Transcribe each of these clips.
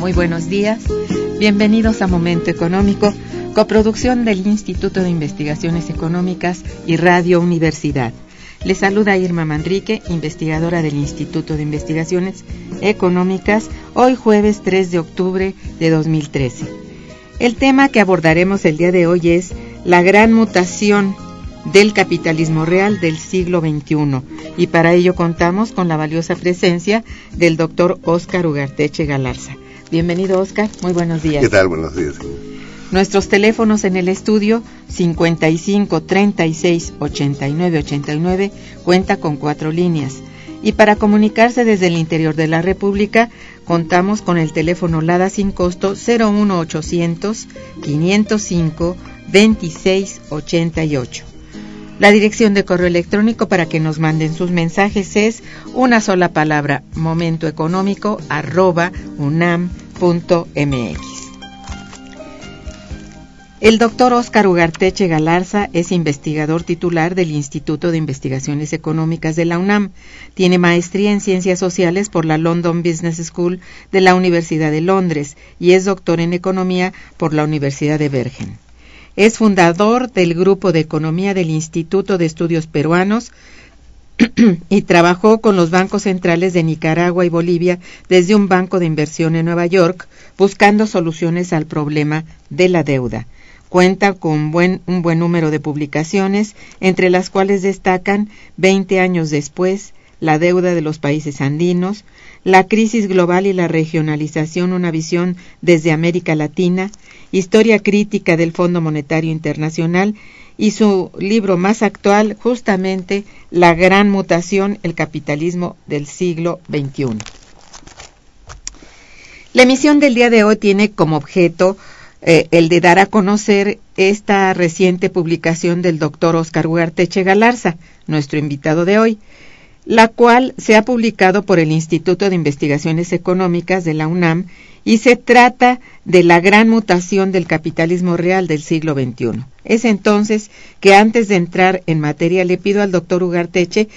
Muy buenos días. Bienvenidos a Momento Económico, coproducción del Instituto de Investigaciones Económicas y Radio Universidad. Les saluda Irma Manrique, investigadora del Instituto de Investigaciones Económicas, hoy jueves 3 de octubre de 2013. El tema que abordaremos el día de hoy es la gran mutación del capitalismo real del siglo XXI y para ello contamos con la valiosa presencia del doctor Óscar Ugarteche Galarza. Bienvenido Óscar, muy buenos días. ¿Qué tal? Buenos días. Nuestros teléfonos en el estudio 55 36 89 89 cuenta con cuatro líneas. Y para comunicarse desde el interior de la República, contamos con el teléfono LADA sin costo 01800 505 26 88. La dirección de correo electrónico para que nos manden sus mensajes es una sola palabra, momentoeconómico arroba El doctor Óscar Ugarteche Galarza es investigador titular del Instituto de Investigaciones Económicas de la UNAM. Tiene maestría en Ciencias Sociales por la London Business School de la Universidad de Londres y es doctor en Economía por la Universidad de Bergen. Es fundador del Grupo de Economía del Instituto de Estudios Peruanos y trabajó con los bancos centrales de Nicaragua y Bolivia desde un banco de inversión en Nueva York, buscando soluciones al problema de la deuda. Cuenta con un buen número de publicaciones, entre las cuales destacan 20 años después, la deuda de los países andinos, la crisis global y la regionalización, una visión desde América Latina, historia crítica del Fondo Monetario Internacional y su libro más actual, justamente La gran mutación, el capitalismo del siglo XXI. La emisión del día de hoy tiene como objeto eh, el de dar a conocer esta reciente publicación del doctor Oscar Huarteche Galarza, nuestro invitado de hoy, la cual se ha publicado por el Instituto de Investigaciones Económicas de la UNAM y se trata de la gran mutación del capitalismo real del siglo XXI. Es entonces que antes de entrar en materia le pido al doctor Ugarteche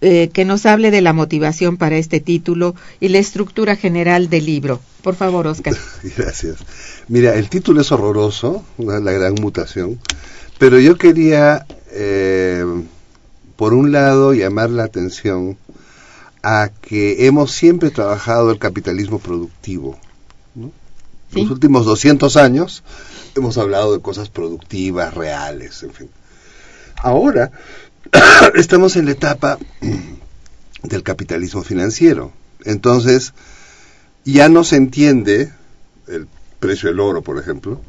eh, que nos hable de la motivación para este título y la estructura general del libro. Por favor, Oscar. Gracias. Mira, el título es horroroso, la gran mutación, pero yo quería, eh, por un lado, llamar la atención a que hemos siempre trabajado el capitalismo productivo. ¿no? ¿Sí? Los últimos 200 años hemos hablado de cosas productivas, reales, en fin. Ahora estamos en la etapa del capitalismo financiero. Entonces, ya no se entiende el precio del oro, por ejemplo,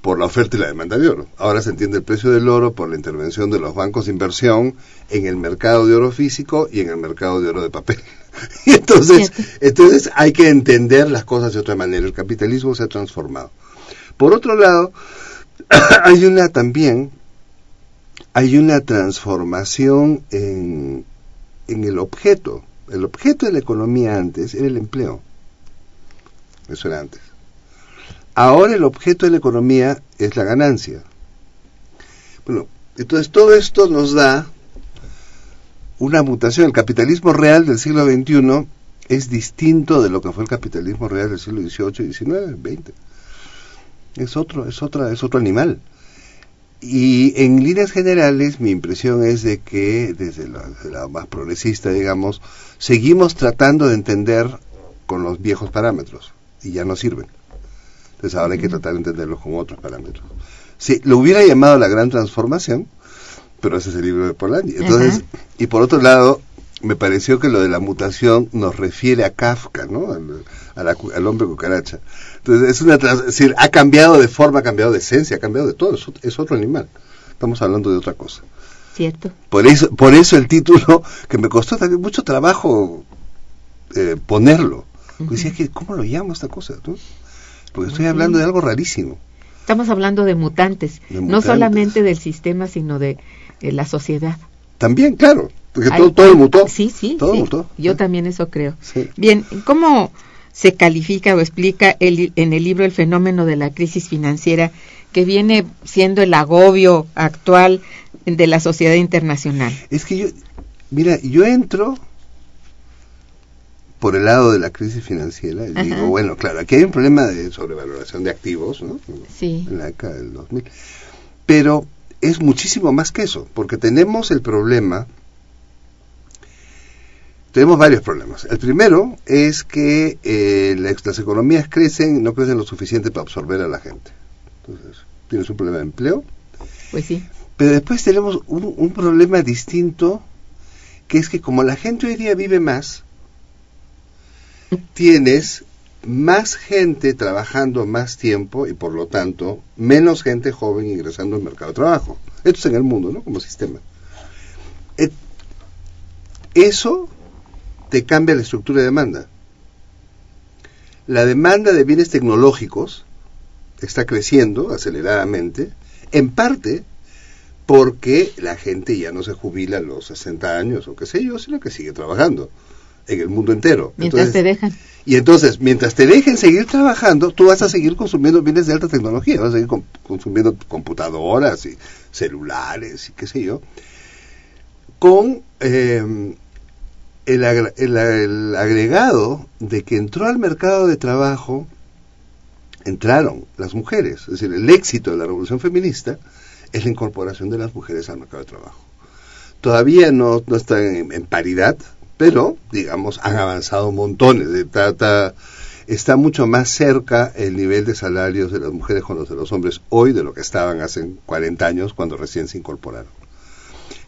por la oferta y la demanda de oro. Ahora se entiende el precio del oro por la intervención de los bancos de inversión en el mercado de oro físico y en el mercado de oro de papel. y entonces, entonces hay que entender las cosas de otra manera. El capitalismo se ha transformado. Por otro lado, hay una también, hay una transformación en, en el objeto. El objeto de la economía antes era el empleo. Eso era antes. Ahora el objeto de la economía es la ganancia. Bueno, entonces todo esto nos da una mutación. El capitalismo real del siglo XXI es distinto de lo que fue el capitalismo real del siglo XVIII, XIX, XX. Es otro, es otra, es otro animal. Y en líneas generales mi impresión es de que desde la más progresista, digamos, seguimos tratando de entender con los viejos parámetros y ya no sirven. Entonces ahora hay que tratar de entenderlos con otros parámetros. Si lo hubiera llamado la gran transformación, pero ese es el libro de Polanyi. Entonces, y por otro lado, me pareció que lo de la mutación nos refiere a Kafka, ¿no? Al, hombre cucaracha. Entonces, es una es decir, ha cambiado de forma, ha cambiado de esencia, ha cambiado de todo, es, otro animal. Estamos hablando de otra cosa. Cierto. Por eso, por eso el título, que me costó también mucho trabajo eh, ponerlo. Decía que, ¿cómo lo llamo esta cosa? Porque estoy hablando de algo rarísimo. Estamos hablando de mutantes, no solamente del sistema, sino de, la sociedad. También, claro, porque todo, todo mutó. Sí, sí, todo mutó. Yo también eso creo. Bien, ¿cómo se califica o explica el, en el libro el fenómeno de la crisis financiera que viene siendo el agobio actual de la sociedad internacional? Es que yo, mira, yo entro por el lado de la crisis financiera, digo, bueno, claro, aquí hay un problema de sobrevaloración de activos, ¿no? Sí. En la década del 2000. Pero es muchísimo más que eso, porque tenemos el problema, tenemos varios problemas. El primero es que eh, las economías crecen, no crecen lo suficiente para absorber a la gente. Entonces, tienes un problema de empleo. Pues sí. Pero después tenemos un, un problema distinto, que es que como la gente hoy día vive más, tienes más gente trabajando más tiempo y por lo tanto menos gente joven ingresando al mercado de trabajo. Esto es en el mundo, ¿no? Como sistema. Eso te cambia la estructura de demanda. La demanda de bienes tecnológicos está creciendo aceleradamente, en parte porque la gente ya no se jubila a los 60 años o qué sé yo, sino que sigue trabajando en el mundo entero. Mientras te dejan. Y entonces, mientras te dejen seguir trabajando, tú vas a seguir consumiendo bienes de alta tecnología, vas a seguir consumiendo computadoras y celulares y qué sé yo, con eh, el, el, agregado de que entró al mercado de trabajo, entraron las mujeres, es decir, el éxito de la revolución feminista es la incorporación de las mujeres al mercado de trabajo. Todavía no, no están en paridad, pero, digamos, han avanzado montones. De, está, está mucho más cerca el nivel de salarios de las mujeres con los de los hombres hoy de lo que estaban hace 40 años cuando recién se incorporaron.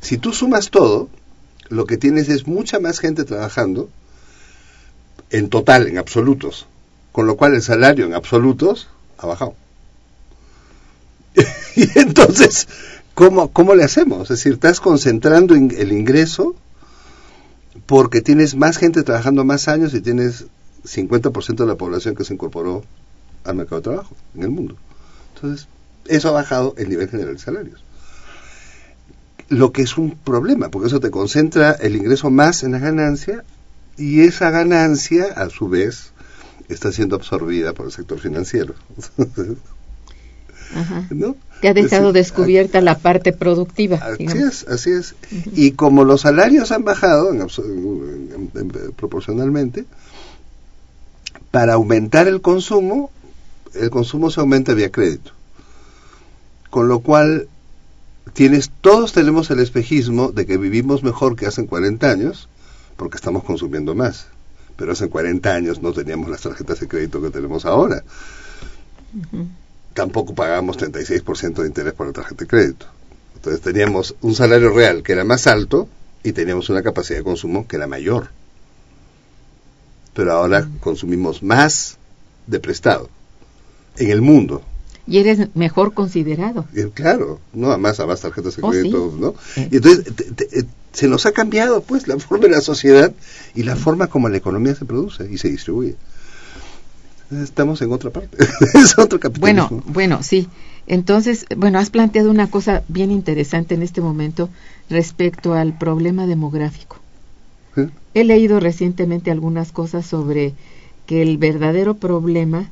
Si tú sumas todo, lo que tienes es mucha más gente trabajando en total, en absolutos, con lo cual el salario en absolutos ha bajado. y entonces, ¿cómo, ¿cómo le hacemos? Es decir, estás concentrando el ingreso porque tienes más gente trabajando más años y tienes 50% de la población que se incorporó al mercado de trabajo en el mundo. Entonces, eso ha bajado el nivel general de salarios. Lo que es un problema, porque eso te concentra el ingreso más en la ganancia y esa ganancia, a su vez, está siendo absorbida por el sector financiero. Que ha dejado descubierta la parte productiva. Así es, así es. Y como los salarios han bajado proporcionalmente, para aumentar el consumo, el consumo se aumenta vía crédito. Con lo cual, tienes, todos tenemos el espejismo de que vivimos mejor que hace 40 años, porque estamos consumiendo más. Pero hace 40 años no teníamos las tarjetas de crédito que tenemos ahora tampoco pagamos 36% de interés por la tarjeta de crédito. Entonces teníamos un salario real que era más alto y teníamos una capacidad de consumo que era mayor. Pero ahora consumimos más de prestado en el mundo. y eres mejor considerado. Claro, no, además a más tarjetas de Oh, crédito, sí. ¿no? Y entonces te- te- eh, se nos ha cambiado pues la forma de la sociedad y la forma como la economía se produce y se distribuye. Estamos en otra parte, es otro capitalismo. Bueno, bueno, sí. Entonces, bueno, has planteado una cosa bien interesante en este momento respecto al problema demográfico. ¿Eh? He leído recientemente algunas cosas sobre que el verdadero problema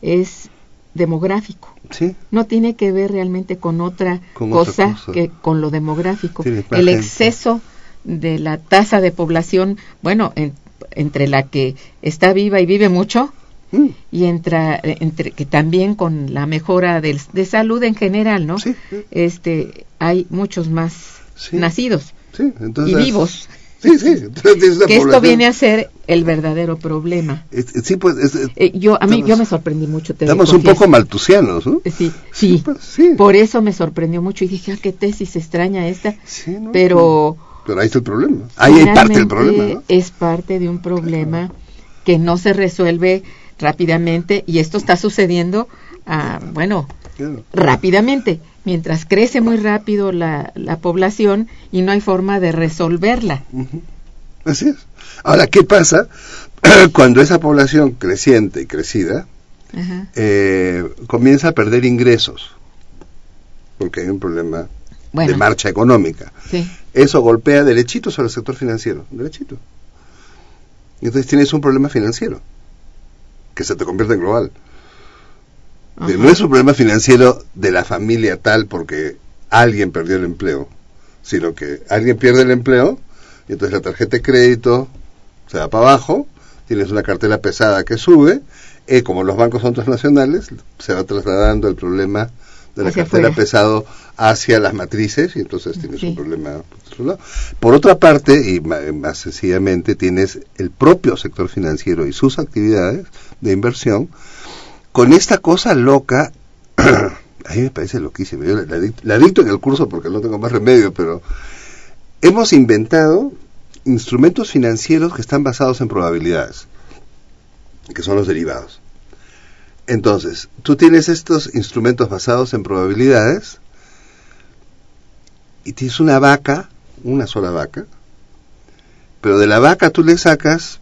es demográfico. Sí, No tiene que ver realmente con otra, Con otra cosa, que con lo demográfico. El gente. exceso de la tasa de población, bueno, en- entre la que está viva y vive mucho, Mm, y entra entre que también con la mejora del- de salud en general, ¿no? Sí, sí. Este hay muchos más Sí. nacidos entonces, y vivos. Sí, sí, entonces Que esto viene a ser el verdadero problema. Sí, pues, es- es- Eh, yo a mí Estamos- yo me sorprendí mucho. Te estamos un poco maltusianos, ¿no? Eh, Sí, Sí, pues, sí. Por eso me sorprendió mucho y dije, ah, qué tesis extraña esta. ¿no? Pero Pero ahí está el problema. Ahí hay parte del problema, ¿no? Es parte de un problema que no se resuelve rápidamente y esto está sucediendo, ah, bueno, Claro. rápidamente, mientras crece muy rápido la, la población y no hay forma de resolverla. Así es. Ahora, ¿qué pasa cuando esa población creciente y crecida eh, comienza a perder ingresos? Porque hay un problema Bueno, de marcha económica. sí, Eso golpea derechito sobre el sector financiero, derechito. Y entonces tienes un problema financiero que se te convierte en global. ajá. No es un problema financiero de la familia tal porque alguien perdió el empleo, sino que alguien pierde el empleo y entonces la tarjeta de crédito se va para abajo, tienes una cartera pesada que sube, y como los bancos son transnacionales, se va trasladando el problema de la cartera afuera. pesado hacia las matrices y entonces tienes Sí. un problema por otro lado. Por otra parte, y ma- más sencillamente, tienes el propio sector financiero y sus actividades de inversión con esta cosa loca, a mí me parece loquísimo, yo la, la dic- la dicto en el curso porque no tengo más remedio, pero hemos inventado instrumentos financieros que están basados en probabilidades, que son los derivados. Entonces, tú tienes estos instrumentos basados en probabilidades y tienes una vaca, una sola vaca, pero de la vaca tú le sacas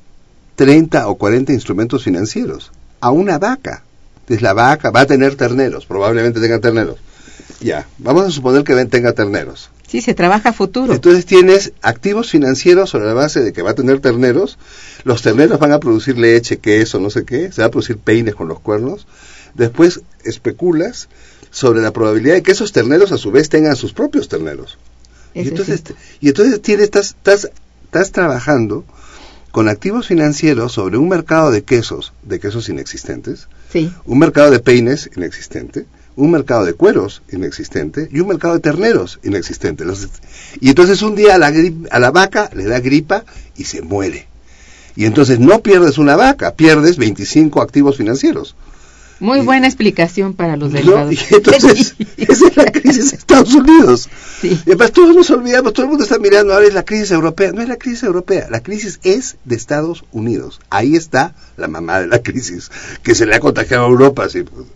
30 o 40 instrumentos financieros a una vaca. Entonces la vaca va a tener terneros, probablemente tenga terneros. Ya, vamos a suponer que tenga terneros. Sí, se trabaja a futuro. Entonces tienes activos financieros sobre la base de que va a tener terneros. Los terneros van a producir leche, queso, no sé qué. Se va a producir peines con los cuernos. Después especulas sobre la probabilidad de que esos terneros a su vez tengan sus propios terneros. Y entonces, y entonces tienes, estás, estás, estás trabajando con activos financieros sobre un mercado de quesos, de quesos inexistentes, Sí, un mercado de peines inexistente, un mercado de cueros inexistente y un mercado de terneros inexistente. Los- y entonces un día a la, a la vaca le da gripa y se muere. Y entonces no pierdes una vaca, pierdes 25 activos financieros. muy buena explicación para los ¿no? derivados. Y entonces, esa es la crisis de Estados Unidos. Sí. Y además todos nos olvidamos, todo el mundo está mirando, ahora es la crisis europea. No es la crisis europea, la crisis es de Estados Unidos. Ahí está la mamá de la crisis, que se le ha contagiado a Europa, sí, pues,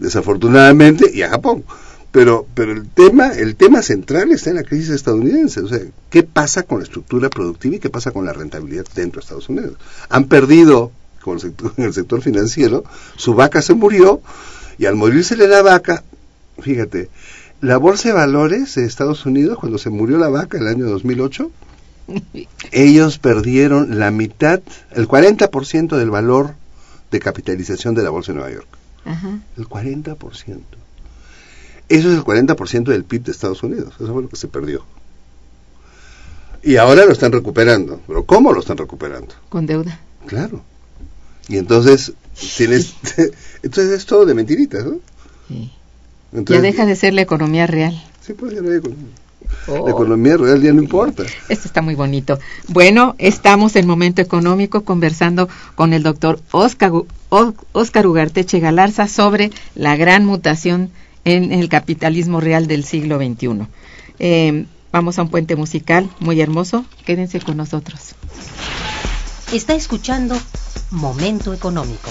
desafortunadamente, y a Japón. Pero, pero el tema, el tema central está en la crisis estadounidense. O sea, ¿qué pasa con la estructura productiva y qué pasa con la rentabilidad dentro de Estados Unidos? Han perdido con el sector, en el sector financiero, su vaca se murió, y al morírsele la vaca, fíjate, la bolsa de valores de Estados Unidos, cuando se murió la vaca en el año 2008, ellos perdieron la mitad, el 40% del valor de capitalización de la bolsa de Nueva York. Ajá. El 40%. Eso es el 40% del PIB de Estados Unidos. Eso fue lo que se perdió. Y ahora lo están recuperando. ¿Pero cómo lo están recuperando? Con deuda. Claro. Y entonces tienes... entonces es todo de mentiritas, ¿no? Sí. Entonces, ya deja de ser la economía real. Sí, economía. Oh. La economía real ya no importa. Esto está muy bonito. Bueno, estamos en Momento Económico conversando con el doctor Oscar, Ugarteche Galarza sobre la gran mutación en el capitalismo real del siglo XXI. Eh, vamos a un puente musical muy hermoso. Quédense con nosotros. Está escuchando Momento Económico.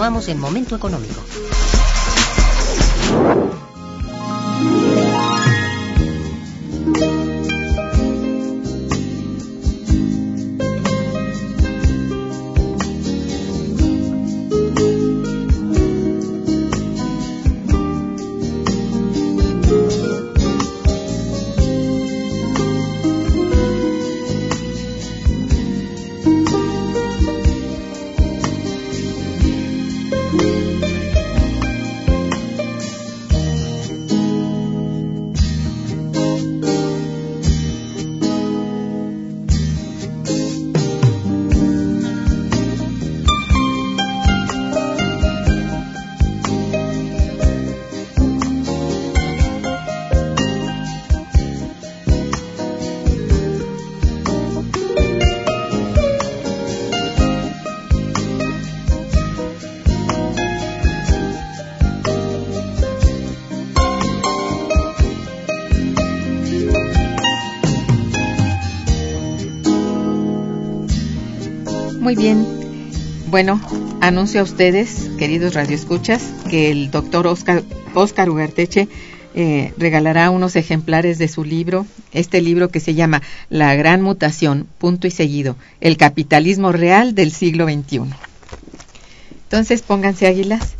Continuamos en Momento Económico. Muy bien. Bueno, anuncio a ustedes, queridos radioescuchas, que el doctor Oscar, Oscar Ugarteche eh, regalará unos ejemplares de su libro, este libro que se llama La Gran Mutación, punto y seguido, el capitalismo real del siglo XXI. Entonces, pónganse águilas.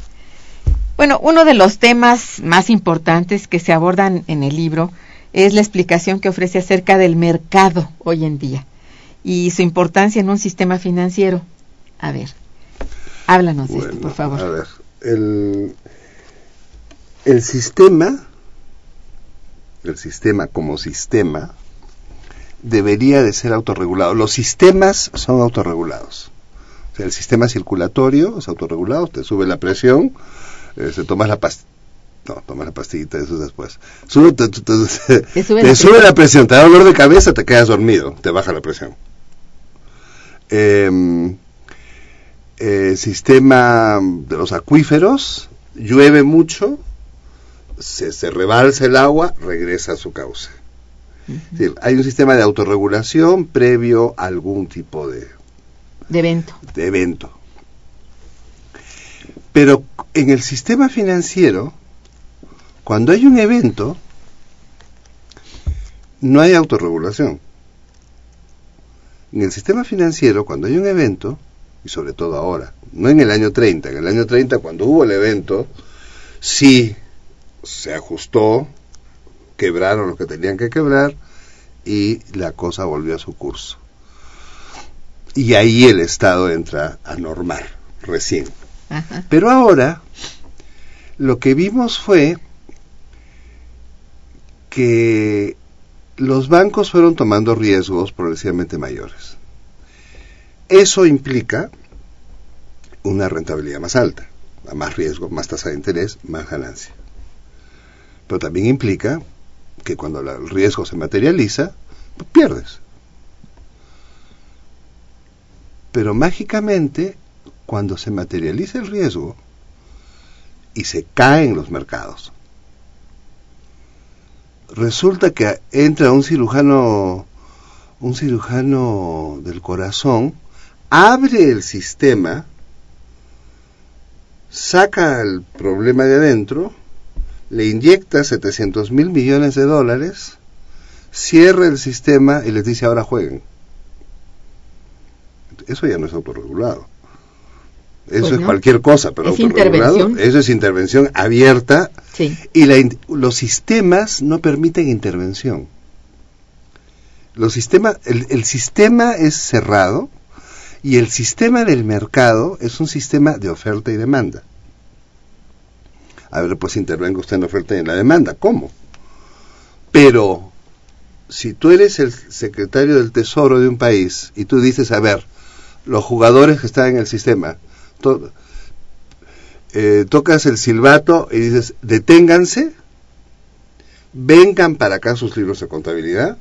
Bueno, uno de los temas más importantes que se abordan en el libro es la explicación que ofrece acerca del mercado hoy en día y su importancia en un sistema financiero. A ver, háblanos de esto, por favor. A ver, el, el sistema, el sistema como sistema, debería de ser autorregulado. Los sistemas son autorregulados. O sea, el sistema circulatorio es autorregulado, te sube la presión, eh, se tomas la pastilla. No, tomas la pastillita, eso es después. Sube, te, te- te- Te sube te la sube la presión, te da dolor de cabeza, te quedas dormido, te baja la presión. Em, eh, sistema de los acuíferos, llueve mucho, se, se rebalsa el agua, regresa a su decir, hay un sistema de autorregulación previo a algún tipo de, De evento. de evento. Pero en el sistema financiero, cuando hay un evento, no hay autorregulación. En el sistema financiero, cuando hay un evento, y sobre todo ahora, no en el año 30, en el año 30 cuando hubo el evento, sí se ajustó, quebraron lo que tenían que quebrar y la cosa volvió a su curso. Y ahí el Estado entra a normar, recién. Ajá. Pero ahora lo que vimos fue que los bancos fueron tomando riesgos progresivamente mayores. Eso implica una rentabilidad más alta, a más riesgo, más tasa de interés, más ganancia. Pero también implica que cuando el riesgo se materializa, pues pierdes. Pero mágicamente, cuando se materializa el riesgo y se caen los mercados, resulta que entra un cirujano, un cirujano del corazón, abre el sistema saca el problema de adentro, le inyecta 700 mil millones de dólares, cierra el sistema y les dice ahora jueguen. Eso ya no es autorregulado. Eso Pues es cualquier cosa, pero Es intervención. eso es intervención abierta Sí. y la los sistemas no permiten intervención. Los sistemas, el, el sistema es cerrado y el sistema del mercado es un sistema de oferta y demanda. A ver, pues intervenga usted en la oferta y en la demanda. ¿Cómo? Pero si tú eres el secretario del Tesoro de un país y tú dices, a ver, los jugadores que están en el sistema, eh, tocas el silbato y dices, deténganse, vengan para acá sus libros de contabilidad,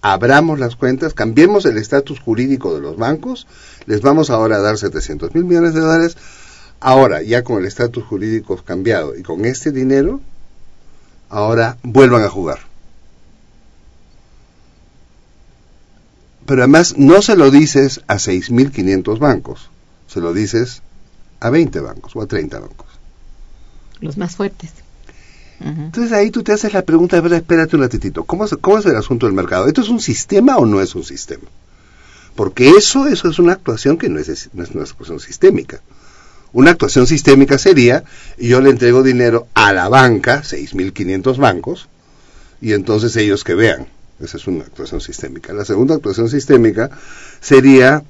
abramos las cuentas, cambiemos el estatus jurídico de los bancos, les vamos ahora a dar 700 mil millones de dólares, ahora ya con el estatus jurídico cambiado y con este dinero, ahora vuelvan a jugar. Pero además no se lo dices a 6.500 bancos, se lo dices a 20 bancos o a 30 bancos. Los más fuertes. Entonces ahí tú te haces la pregunta, a ver, espérate un ratitito, ¿cómo es, ¿cómo es el asunto del mercado? ¿Esto es un sistema o no es un sistema? Porque eso, eso es una actuación que no es, no es una actuación sistémica. Una actuación sistémica sería, yo le entrego dinero a la banca, 6.500 bancos, y entonces ellos que vean. Esa es una actuación sistémica. La segunda actuación sistémica sería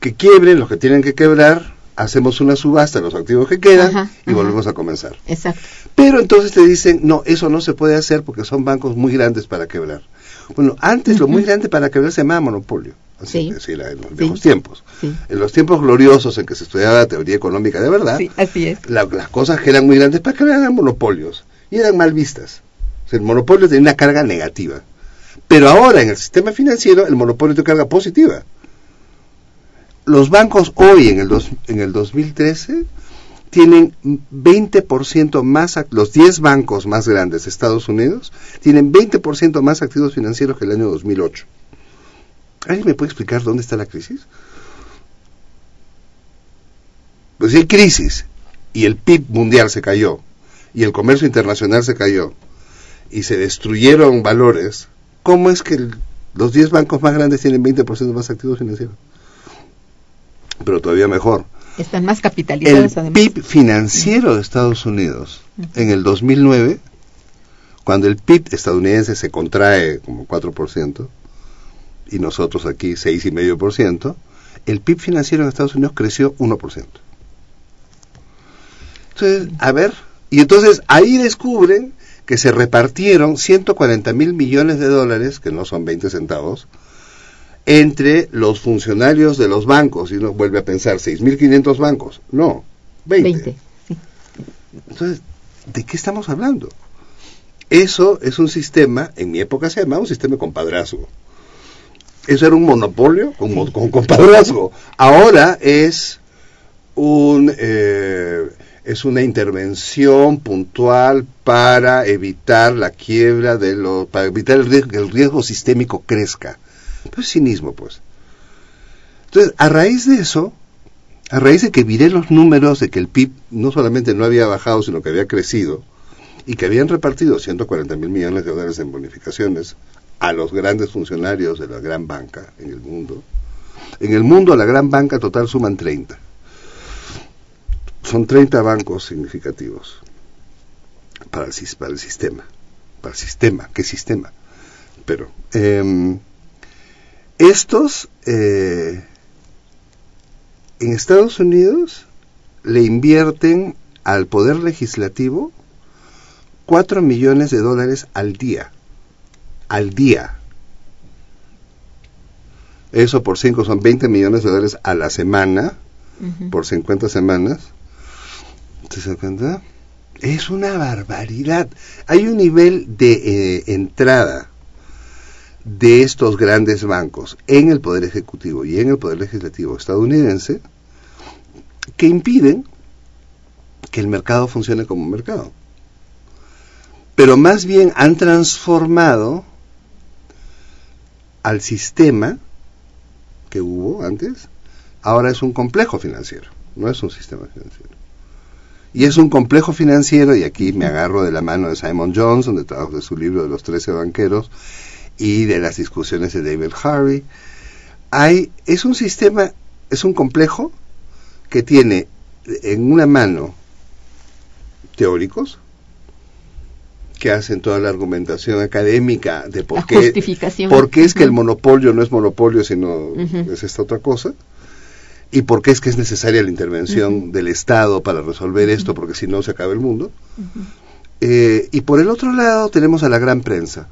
que quiebren los que tienen que quebrar, hacemos una subasta de los activos que quedan Ajá, y ajá. volvemos a comenzar. Exacto. Pero entonces te dicen, no, eso no se puede hacer porque son bancos muy grandes para quebrar. Bueno, antes lo muy grande para quebrar se llamaba monopolio. Así, Sí. así era en los Sí. viejos tiempos. Sí. En los tiempos gloriosos en que se estudiaba la teoría económica de verdad, Sí, así es. la- las cosas que eran muy grandes para quebrar eran monopolios y eran mal vistas. O sea, el monopolio tenía una carga negativa. Pero ahora en el sistema financiero el monopolio tiene carga positiva. Los bancos hoy en el, dos- en el 2013 tienen 20% más, los 10 bancos más grandes de Estados Unidos tienen 20% más activos financieros que el año 2008. ¿Alguien me puede explicar dónde está la crisis? Pues si hay crisis y el PIB mundial se cayó y el comercio internacional se cayó y se destruyeron valores, ¿cómo es que los 10 bancos más grandes tienen 20% más activos financieros? Pero todavía mejor, Están más el capitalizados además. PIB financiero de Estados Unidos en el 2009, cuando el PIB estadounidense se contrae como 4% y nosotros aquí 6,5%, el PIB financiero en Estados Unidos creció 1%. Entonces, a ver, y entonces ahí descubren que se repartieron 140 mil millones de dólares, que no son 20 centavos, entre los funcionarios de los bancos, y uno vuelve a pensar, 6.500 bancos, no, 20. 20. sí. Entonces, ¿de qué estamos hablando? Eso es un sistema, en mi época se llamaba un sistema de compadrazgo. Eso era un monopolio con, con compadrazgo. Ahora es un eh, es una intervención puntual para evitar la quiebra de los, para evitar el riesgo, que el riesgo sistémico crezca. Pues es cinismo, pues. Entonces, a raíz de eso, a raíz de que miré los números de que el PIB no solamente no había bajado, sino que había crecido, y que habían repartido 140 mil millones de dólares en bonificaciones a los grandes funcionarios de la gran banca en el mundo, en el mundo la gran banca total suman 30. Son 30 bancos significativos para el, para el sistema. Para el sistema, ¿qué sistema? Pero em, estos eh, en Estados Unidos le invierten al poder legislativo 4 millones de dólares al día. Al día. Eso por 5 son 20 millones de dólares a la semana, por 50 semanas. ¿Te das cuenta? Es una barbaridad. Hay un nivel de eh, entrada de estos grandes bancos en el Poder Ejecutivo y en el Poder Legislativo estadounidense que impiden que el mercado funcione como un mercado. Pero más bien han transformado al sistema que hubo antes, ahora es un complejo financiero, no es un sistema financiero. Y es un complejo financiero, y aquí me agarro de la mano de Simon Johnson, de, de su libro de los 13 banqueros, y de las discusiones de David Harvey. Hay, es un sistema, es un complejo que tiene en una mano teóricos, que hacen toda la argumentación académica de por qué, por qué es que el monopolio no es monopolio, sino es esta otra cosa, y por qué es que es necesaria la intervención del Estado para resolver esto, porque si no se acaba el mundo. Eh, y por el otro lado tenemos a la gran prensa.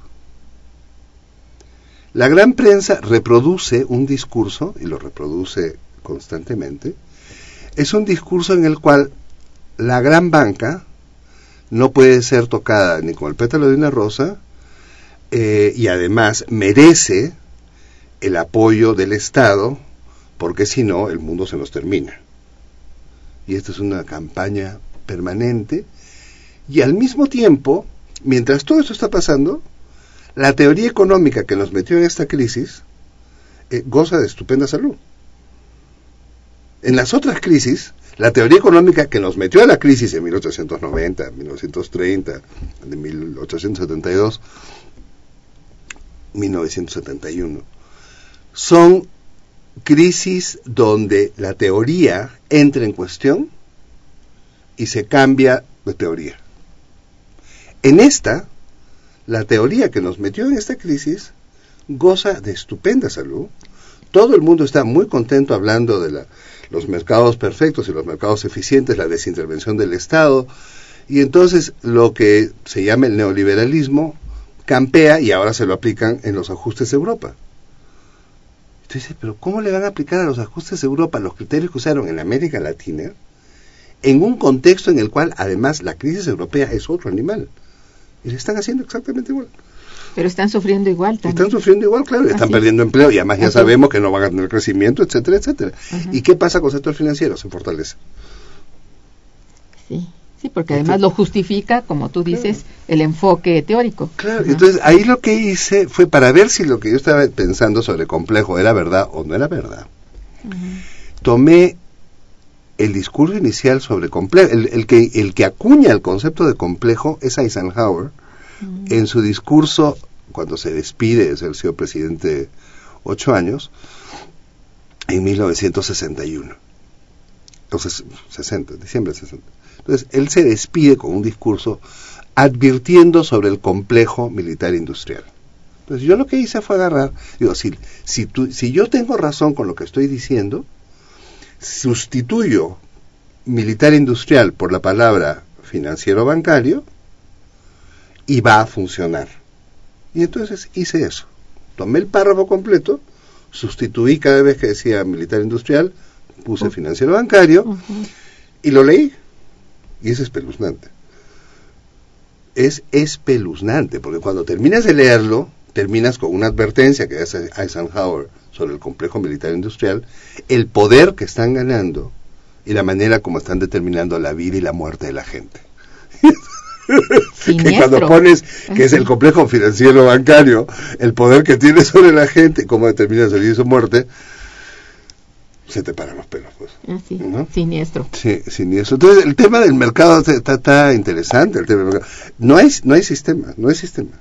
La gran prensa reproduce un discurso, y lo reproduce constantemente, es un discurso en el cual la gran banca, no puede ser tocada ni con el pétalo de una rosa eh, y además merece el apoyo del Estado porque si no el mundo se nos termina. Y esta es una campaña permanente y al mismo tiempo, mientras todo esto está pasando, la teoría económica que nos metió en esta crisis eh, goza de estupenda salud. En las otras crisis, la teoría económica que nos metió a la crisis en 1890, 1930, de 1872, 1971, son crisis donde la teoría entra en cuestión y se cambia de teoría. En esta, la teoría que nos metió en esta crisis goza de estupenda salud. Todo el mundo está muy contento hablando de la los mercados perfectos y los mercados eficientes, la desintervención del Estado, y entonces lo que se llama el neoliberalismo campea y ahora se lo aplican en los ajustes de Europa. Entonces, pero ¿cómo le van a aplicar a los ajustes de Europa los criterios que usaron en América Latina en un contexto en el cual además la crisis europea es otro animal? Y le están haciendo exactamente igual. Pero están sufriendo igual también. Están sufriendo igual, claro, están perdiendo empleo y además ya sabemos que no van a tener crecimiento, etcétera, etcétera. ¿Y qué pasa con el sector financiero? Se fortalece. Sí. Sí, porque además lo justifica, como tú dices, el enfoque teórico. Claro, entonces ahí lo que hice fue para ver si lo que yo estaba pensando sobre complejo era verdad o no era verdad. Tomé el discurso inicial sobre complejo, el, que, el que acuña el concepto de complejo es Eisenhower, en su discurso, cuando se despide de ser sido presidente ocho años, en 1961. Entonces, 60, diciembre de 60. Entonces, él se despide con un discurso advirtiendo sobre el complejo militar industrial. Entonces, yo lo que hice fue agarrar, digo, si, si, si yo tengo razón con lo que estoy diciendo, sustituyo militar industrial por la palabra financiero bancario, y va a funcionar. Y entonces hice eso. Tomé el párrafo completo, sustituí cada vez que decía militar industrial, puse financiero bancario y lo leí. Y es espeluznante. Es espeluznante, porque cuando terminas de leerlo, terminas con una advertencia que hace Eisenhower sobre el complejo militar industrial, el poder que están ganando y la manera como están determinando la vida y la muerte de la gente. que cuando pones que es el complejo financiero bancario, el poder que tiene sobre la gente, cómo determina su vida y su muerte, se te paran los pelos. Pues, Siniestro. Sí, siniestro. Entonces, el tema del mercado está, interesante. El tema No, hay, no hay sistema, no hay sistema.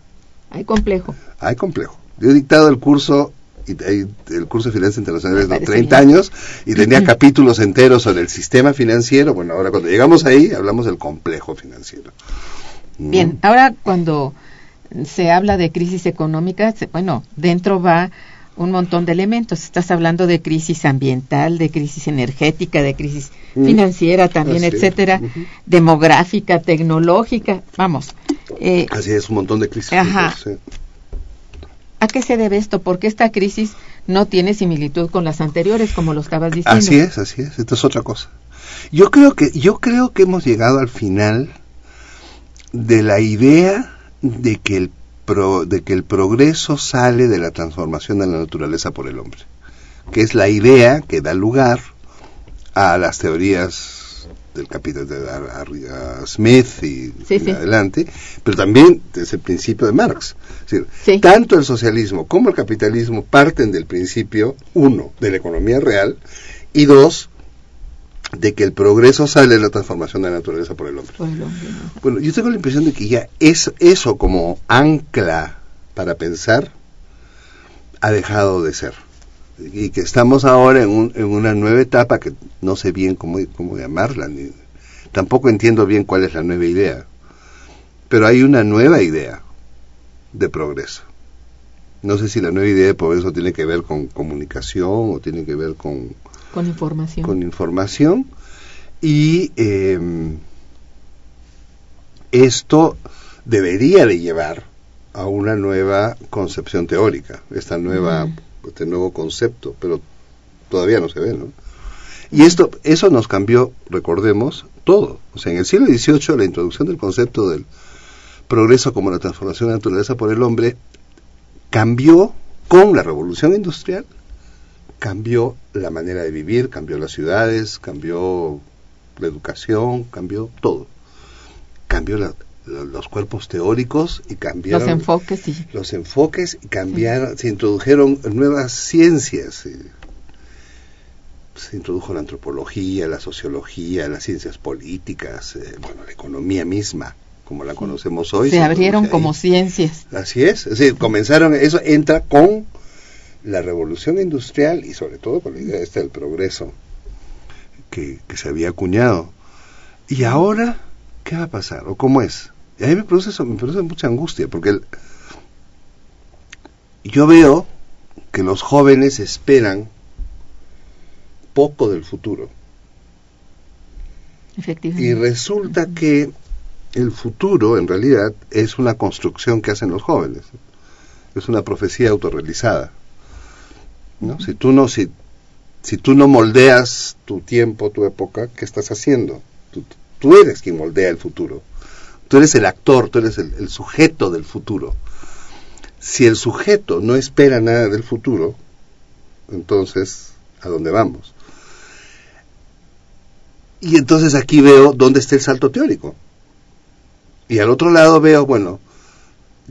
Hay complejo. Hay complejo. Yo he dictado el curso y el curso de finanzas internacionales de 30 años y tenía capítulos enteros sobre el sistema financiero. Bueno, ahora cuando llegamos ahí hablamos del complejo financiero. Bien, ahora cuando se habla de crisis económica, bueno, dentro va un montón de elementos. Estás hablando de crisis ambiental, de crisis energética, de crisis mm. financiera también, etcétera, demográfica, tecnológica, vamos. Eh, Así es, un montón de crisis. Ajá. ¿A qué se debe esto? Porque esta crisis no tiene similitud con las anteriores, como lo estabas diciendo. Así es, así es. Esto es otra cosa. Yo creo que yo creo que hemos llegado al final de la idea de que el de que el progreso sale de la transformación de la naturaleza por el hombre, que es la idea que da lugar a las teorías del capítulo de Smith y, adelante, pero también desde el principio de Marx. Tanto el socialismo como el capitalismo parten del principio, uno, de la economía real, y dos, de que el progreso sale de la transformación de la naturaleza por el hombre. Por el hombre, ¿no? Bueno, yo tengo la impresión de que ya es, eso como ancla para pensar ha dejado de ser. Y que estamos ahora en, un- en una nueva etapa que no sé bien cómo, cómo llamarla, ni, tampoco entiendo bien cuál es la nueva idea. Pero hay una nueva idea de progreso. No sé si la nueva idea de progreso tiene que ver con comunicación o tiene que ver con, Con información. con información y eh, esto debería de llevar a una nueva concepción teórica, esta nueva, Mm. Este nuevo concepto, pero todavía no se ve, ¿no? Y esto, eso nos cambió, recordemos, todo. O sea, en el siglo XVIII la introducción del concepto del progreso como la transformación de la naturaleza por el hombre cambió con la revolución industrial cambió la manera de vivir, cambió las ciudades, cambió la educación, cambió todo. Cambió la- los cuerpos teóricos y cambiaron Los enfoques, sí. los enfoques y cambiaron, se introdujeron nuevas ciencias. eh, Se introdujo la antropología, la sociología, las ciencias políticas, eh, bueno, la economía misma, como la conocemos hoy. Se abrieron como ciencias. Así es, es decir, comenzaron, eso entra con la revolución industrial y sobre todo con la idea esta del progreso que, que se había acuñado. Y ahora, ¿qué va a pasar? ¿O cómo es? Y a mí me produce, eso, me produce mucha angustia, porque el- yo veo que los jóvenes esperan poco del futuro. Y Efectivamente. resulta que el futuro, en realidad, es una construcción que hacen los jóvenes. Es una profecía autorrealizada. ¿no? Si tú no, si, si tú no moldeas tu tiempo, tu época, ¿qué estás haciendo? Tú, tú eres quien moldea el futuro. Tú eres el actor, tú eres el, sujeto del futuro. Si el sujeto no espera nada del futuro, entonces, ¿a dónde vamos? Y entonces aquí veo dónde está el salto teórico. Y al otro lado veo, bueno,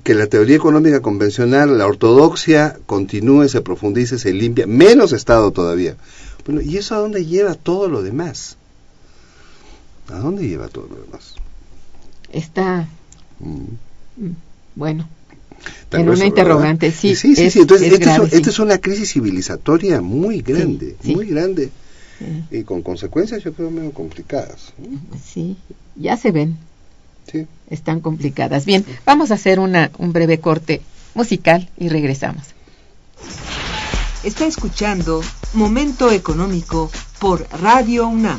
que la teoría económica convencional, la ortodoxia, continúe, se profundice, se limpia, menos Estado todavía. Bueno, ¿y eso a dónde lleva todo lo demás? ¿A dónde lleva todo lo demás? Está, Mm. bueno, Tan En una ¿verdad? interrogante, sí, Sí, sí, es- sí. Entonces, es esta, grave, es, esta sí. es una crisis civilizatoria muy grande, sí. muy grande. Y con consecuencias, yo creo, medio complicadas. sí, ya se ven, Sí. están complicadas. Bien, vamos a hacer una, un breve corte musical y regresamos. Está escuchando Momento Económico por Radio UNAM.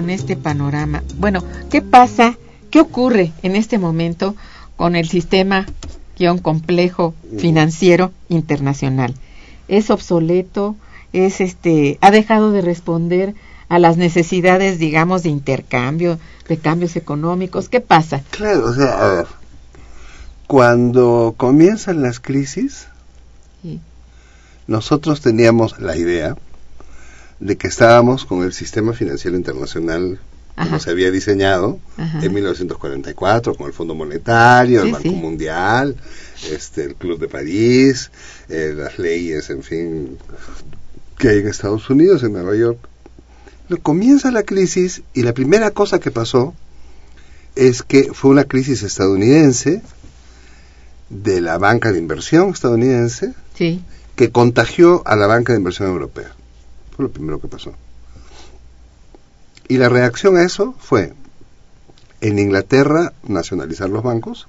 Con este panorama. Bueno, ¿qué pasa? ¿Qué ocurre en este momento con el sistema guion complejo financiero internacional? ¿Es obsoleto? ¿Es este, ha dejado de responder a las necesidades, digamos, de intercambio, de cambios económicos? ¿Qué pasa? Claro, o sea, a ver, cuando comienzan las crisis, Sí. nosotros teníamos la idea de que estábamos con el sistema financiero internacional como se había diseñado Ajá. en 1944 con el Fondo Monetario, Sí, el Banco sí. Mundial, este, el Club de París, eh, las leyes, en fin, que hay en Estados Unidos, en Nueva York. Pero comienza la crisis y la primera cosa que pasó es que fue una crisis estadounidense de la banca de inversión estadounidense Sí, que contagió a la banca de inversión europea. Fue lo primero que pasó. Y la reacción a eso fue, en Inglaterra, nacionalizar los bancos,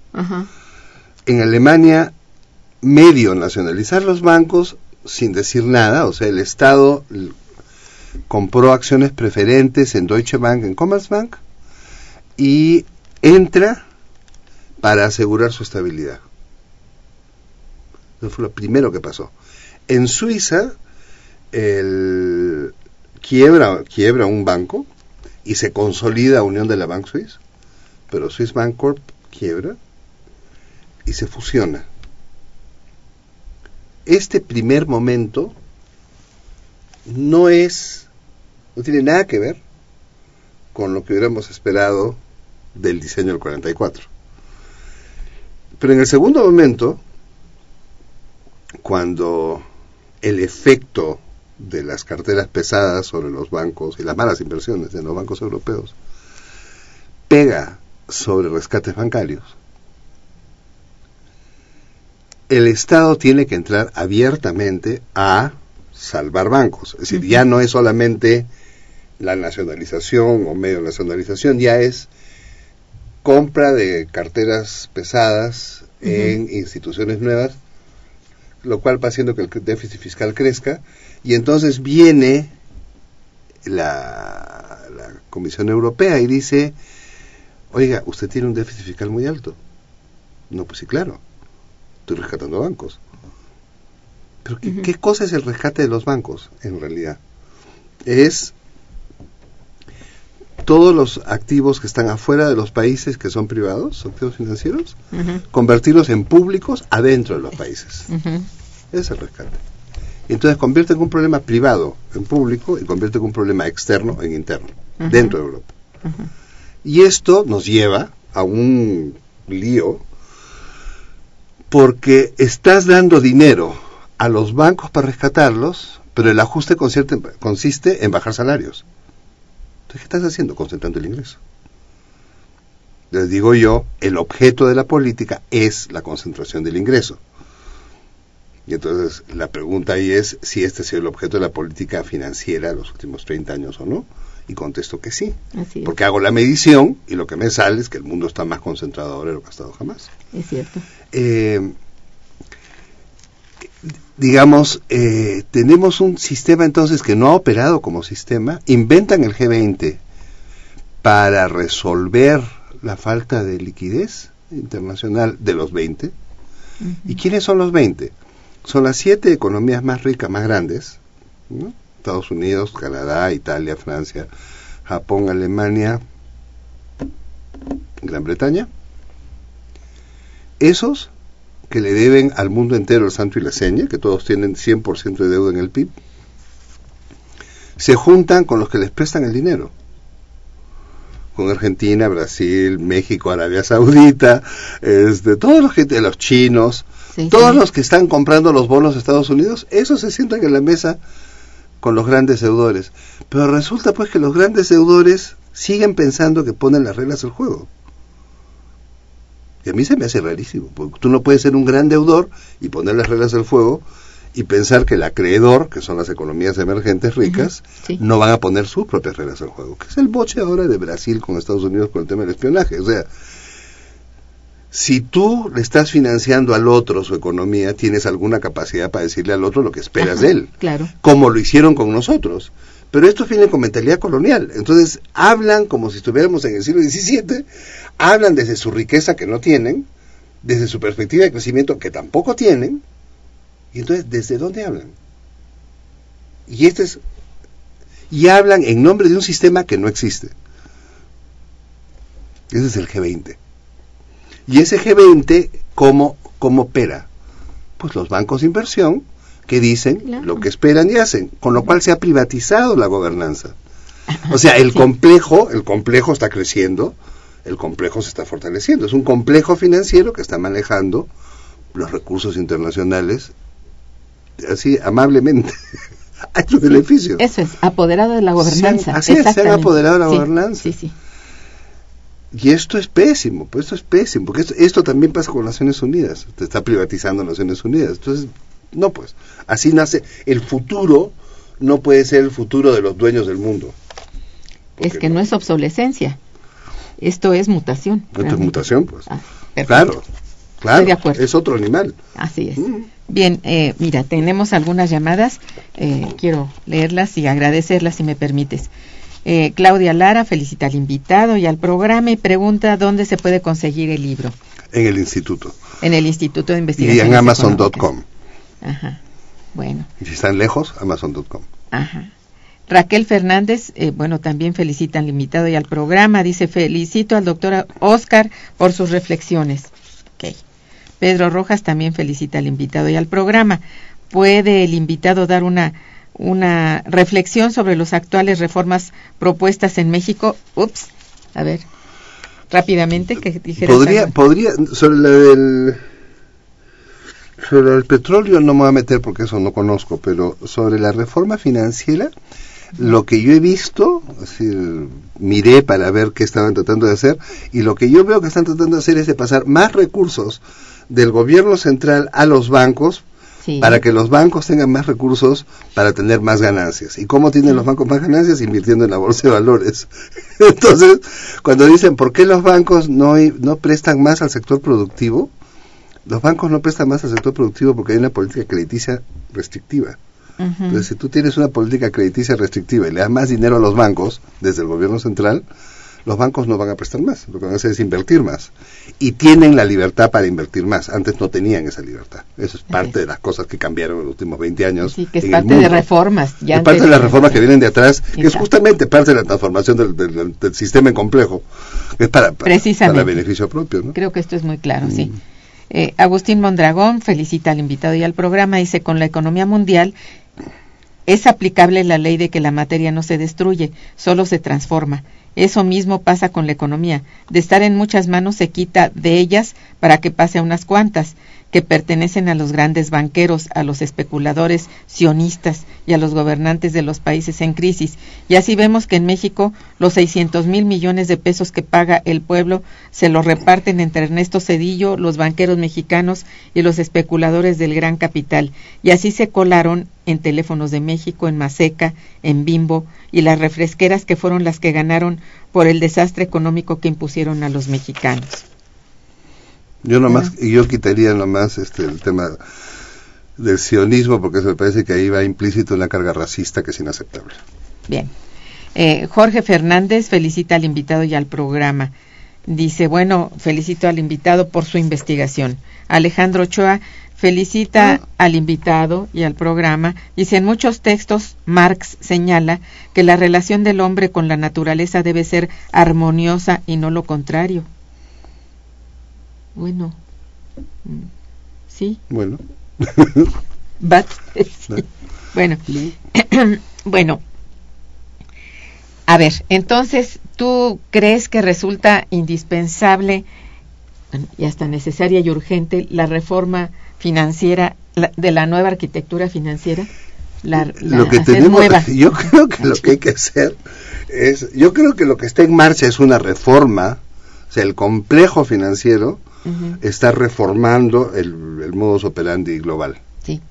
en Alemania, medio nacionalizar los bancos sin decir nada, o sea, el Estado compró acciones preferentes en Deutsche Bank, en Commerzbank, y entra para asegurar su estabilidad. Eso fue lo primero que pasó. En Suiza, el quiebra, quiebra un banco y se consolida Unión de la Bank Suisse, pero Swiss Bank Corp quiebra y se fusiona. Este primer momento no es, no tiene nada que ver con lo que hubiéramos esperado del diseño del 44. Pero en el segundo momento, cuando el efecto de las carteras pesadas sobre los bancos y las malas inversiones en los bancos europeos pega sobre rescates bancarios, el Estado tiene que entrar abiertamente a salvar bancos. Es decir, ya no es solamente la nacionalización o medio nacionalización, ya es compra de carteras pesadas en instituciones nuevas, lo cual va haciendo que el déficit fiscal crezca, y entonces viene la, la Comisión Europea y dice, oiga, usted tiene un déficit fiscal muy alto. No, pues sí, claro, estoy rescatando bancos. Pero ¿qué, Ujú. ¿qué cosa es el rescate de los bancos en realidad? Es todos los activos que están afuera de los países que son privados, activos financieros, convertirlos en públicos adentro de los países. es el rescate. Entonces convierte en un problema privado en público y convierte en un problema externo en interno, dentro de Europa. Y esto nos lleva a un lío porque estás dando dinero a los bancos para rescatarlos, pero el ajuste consiste, consiste en bajar salarios. Entonces, ¿qué estás haciendo? Concentrando el ingreso. Les digo yo, el objeto de la política es la concentración del ingreso. Y entonces la pregunta ahí es si este ha sido el objeto de la política financiera de los últimos 30 años o no. Y contesto que sí. Así Porque hago la medición y lo que me sale es que el mundo está más concentrado ahora de lo que ha estado jamás. es cierto. Eh, digamos, eh, tenemos un sistema entonces que no ha operado como sistema. Inventan el G20 para resolver la falta de liquidez internacional de los 20. ¿Y quiénes son los 20? Son las siete economías más ricas, más grandes. Estados Unidos, Canadá, Italia, Francia, Japón, Alemania, Gran Bretaña. Esos que le deben al mundo entero el santo y la seña, que todos tienen 100% de deuda en el PIB, se juntan con los que les prestan el dinero. Con Argentina, Brasil, México, Arabia Saudita, este, todos los los chinos, Sí, todos sí. los que están comprando los bonos de Estados Unidos, esos se sientan en la mesa con los grandes deudores. Pero resulta pues que los grandes deudores siguen pensando que ponen las reglas del juego. Y a mí se me hace rarísimo, porque tú no puedes ser un gran deudor y poner las reglas del juego y pensar que el acreedor, que son las economías emergentes ricas, sí. no van a poner sus propias reglas al juego, que es el boche ahora de Brasil con Estados Unidos con el tema del espionaje. O sea, si tú le estás financiando al otro su economía, tienes alguna capacidad para decirle al otro lo que esperas Ajá, de él, Claro. como lo hicieron con nosotros. Pero estos vienen con mentalidad colonial. Entonces hablan como si estuviéramos en el siglo XVII, hablan desde su riqueza que no tienen, desde su perspectiva de crecimiento que tampoco tienen, y entonces, ¿desde dónde hablan? Y este es y hablan en nombre de un sistema que no existe. Ese es el G20. Y ese G20, ¿cómo, cómo opera? Pues los bancos de inversión que dicen Claro. lo que esperan y hacen, con lo cual se ha privatizado la gobernanza. O sea, el complejo, el complejo está creciendo, el complejo se está fortaleciendo. Es un complejo financiero que está manejando los recursos internacionales así amablemente a su beneficio. Eso es, apoderado de la gobernanza. así es, se han apoderado de la Sí, gobernanza. Sí, sí. Y esto es pésimo, pues esto es pésimo, porque esto, esto también pasa con Naciones Unidas, te está privatizando Naciones Unidas. Entonces, no pues, así nace, el futuro no puede ser el futuro de los dueños del mundo. Es que no. no es obsolescencia. Esto es mutación. Esto es mutación, pues. Ah. Claro, claro, Estoy de acuerdo. es otro animal. Así es. Mm. Bien, eh, mira, tenemos algunas llamadas. eh, quiero leerlas y agradecerlas si me permites. Eh, Claudia Lara felicita al invitado y al programa y pregunta dónde se puede conseguir el libro. En el instituto. En el Instituto de Y Investigación. en amazon.com. Ajá. Bueno, Y si están lejos, amazon.com. ajá. Raquel Fernández, eh, bueno, también felicita al invitado y al programa. Dice, felicito al doctor Oscar por sus reflexiones. Ok. Pedro Rojas también felicita al invitado y al programa. ¿Puede el invitado dar una, una reflexión sobre las actuales reformas propuestas en México? Ups, a ver, rápidamente que dijeras Podría, algo. podría, sobre la del, sobre el petróleo no me voy a meter porque eso no conozco, pero sobre la reforma financiera, lo que yo he visto, es decir, miré para ver qué estaban tratando de hacer, y lo que yo veo que están tratando de hacer es de pasar más recursos del gobierno central a los bancos Sí. para que los bancos tengan más recursos para tener más ganancias. ¿Y cómo tienen los bancos más ganancias? Invirtiendo en la bolsa de valores. Entonces, cuando dicen, ¿por qué los bancos no, no prestan más al sector productivo? Los bancos no prestan más al sector productivo porque hay una política crediticia restrictiva. Entonces, si tú tienes una política crediticia restrictiva y le das más dinero a los bancos desde el gobierno central, los bancos no van a prestar más, lo que van a hacer es invertir más. Y tienen la libertad para invertir más. Antes no tenían esa libertad. Eso es parte de las cosas que cambiaron en los últimos 20 años. Sí, que es parte de reformas. Ya es parte de las reformas que vienen de atrás, que es justamente parte de la transformación del, del- del- del sistema en complejo. Es para, para, Precisamente. para beneficio propio, ¿no? Creo que esto es muy claro, sí. Mm. Eh, Agustín Mondragón felicita al invitado y al programa. Dice, con la economía mundial es aplicable la ley de que la materia no se destruye, solo se transforma. Eso mismo pasa con la economía. De estar en muchas manos se quita de ellas para que pase a unas cuantas, que pertenecen a los grandes banqueros, a los especuladores sionistas y a los gobernantes de los países en crisis. Y así vemos que en México los 600 mil millones de pesos que paga el pueblo se los reparten entre Ernesto Cedillo, los banqueros mexicanos y los especuladores del gran capital. Y así se colaron en Teléfonos de México, en Maseca, en Bimbo y las refresqueras que fueron las que ganaron por el desastre económico que impusieron a los mexicanos. Yo nomás, y yo quitaría nomás este, el tema del sionismo, porque eso me parece que ahí va implícito una carga racista que es inaceptable. Bien. Eh, Jorge Fernández felicita al invitado y al programa. Dice, bueno, felicito al invitado por su investigación. Alejandro Ochoa felicita al invitado y al programa. Dice, en muchos textos Marx señala que la relación del hombre con la naturaleza debe ser armoniosa y no lo contrario. Bueno, mm, sí, Bueno, but, sí. bueno, bueno, a ver, entonces, ¿tú crees que resulta indispensable y hasta necesaria y urgente la reforma financiera la- de la nueva arquitectura financiera? La, la lo que tenemos, nueva. yo creo que lo que hay que hacer es, yo creo que lo que está en marcha es una reforma, o sea, el complejo financiero Está reformando el, el modus operandi global. sí,